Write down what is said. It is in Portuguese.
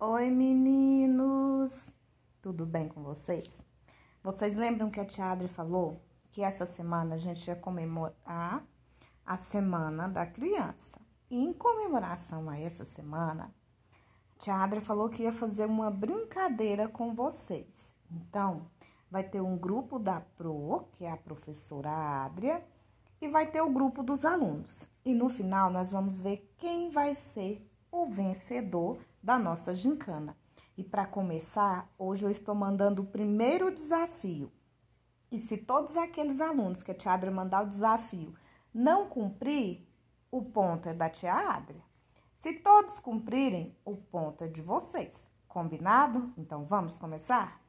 Oi, meninos! Tudo bem com vocês? Vocês lembram que a tia Adri falou que essa semana a gente ia comemorar a Semana da Criança? E em comemoração a essa semana, a tia Adri falou que ia fazer uma brincadeira com vocês. Então, vai ter um grupo da Pro, que é a professora Adria, e vai ter o grupo dos alunos. E no final, nós vamos ver quem vai ser o vencedor da nossa gincana. E para começar, hoje eu estou mandando o primeiro desafio. E se todos aqueles alunos que a tia Adria mandar o desafio não cumprir, o ponto é da tia Adria. Se todos cumprirem, o ponto é de vocês. Combinado? Então vamos começar?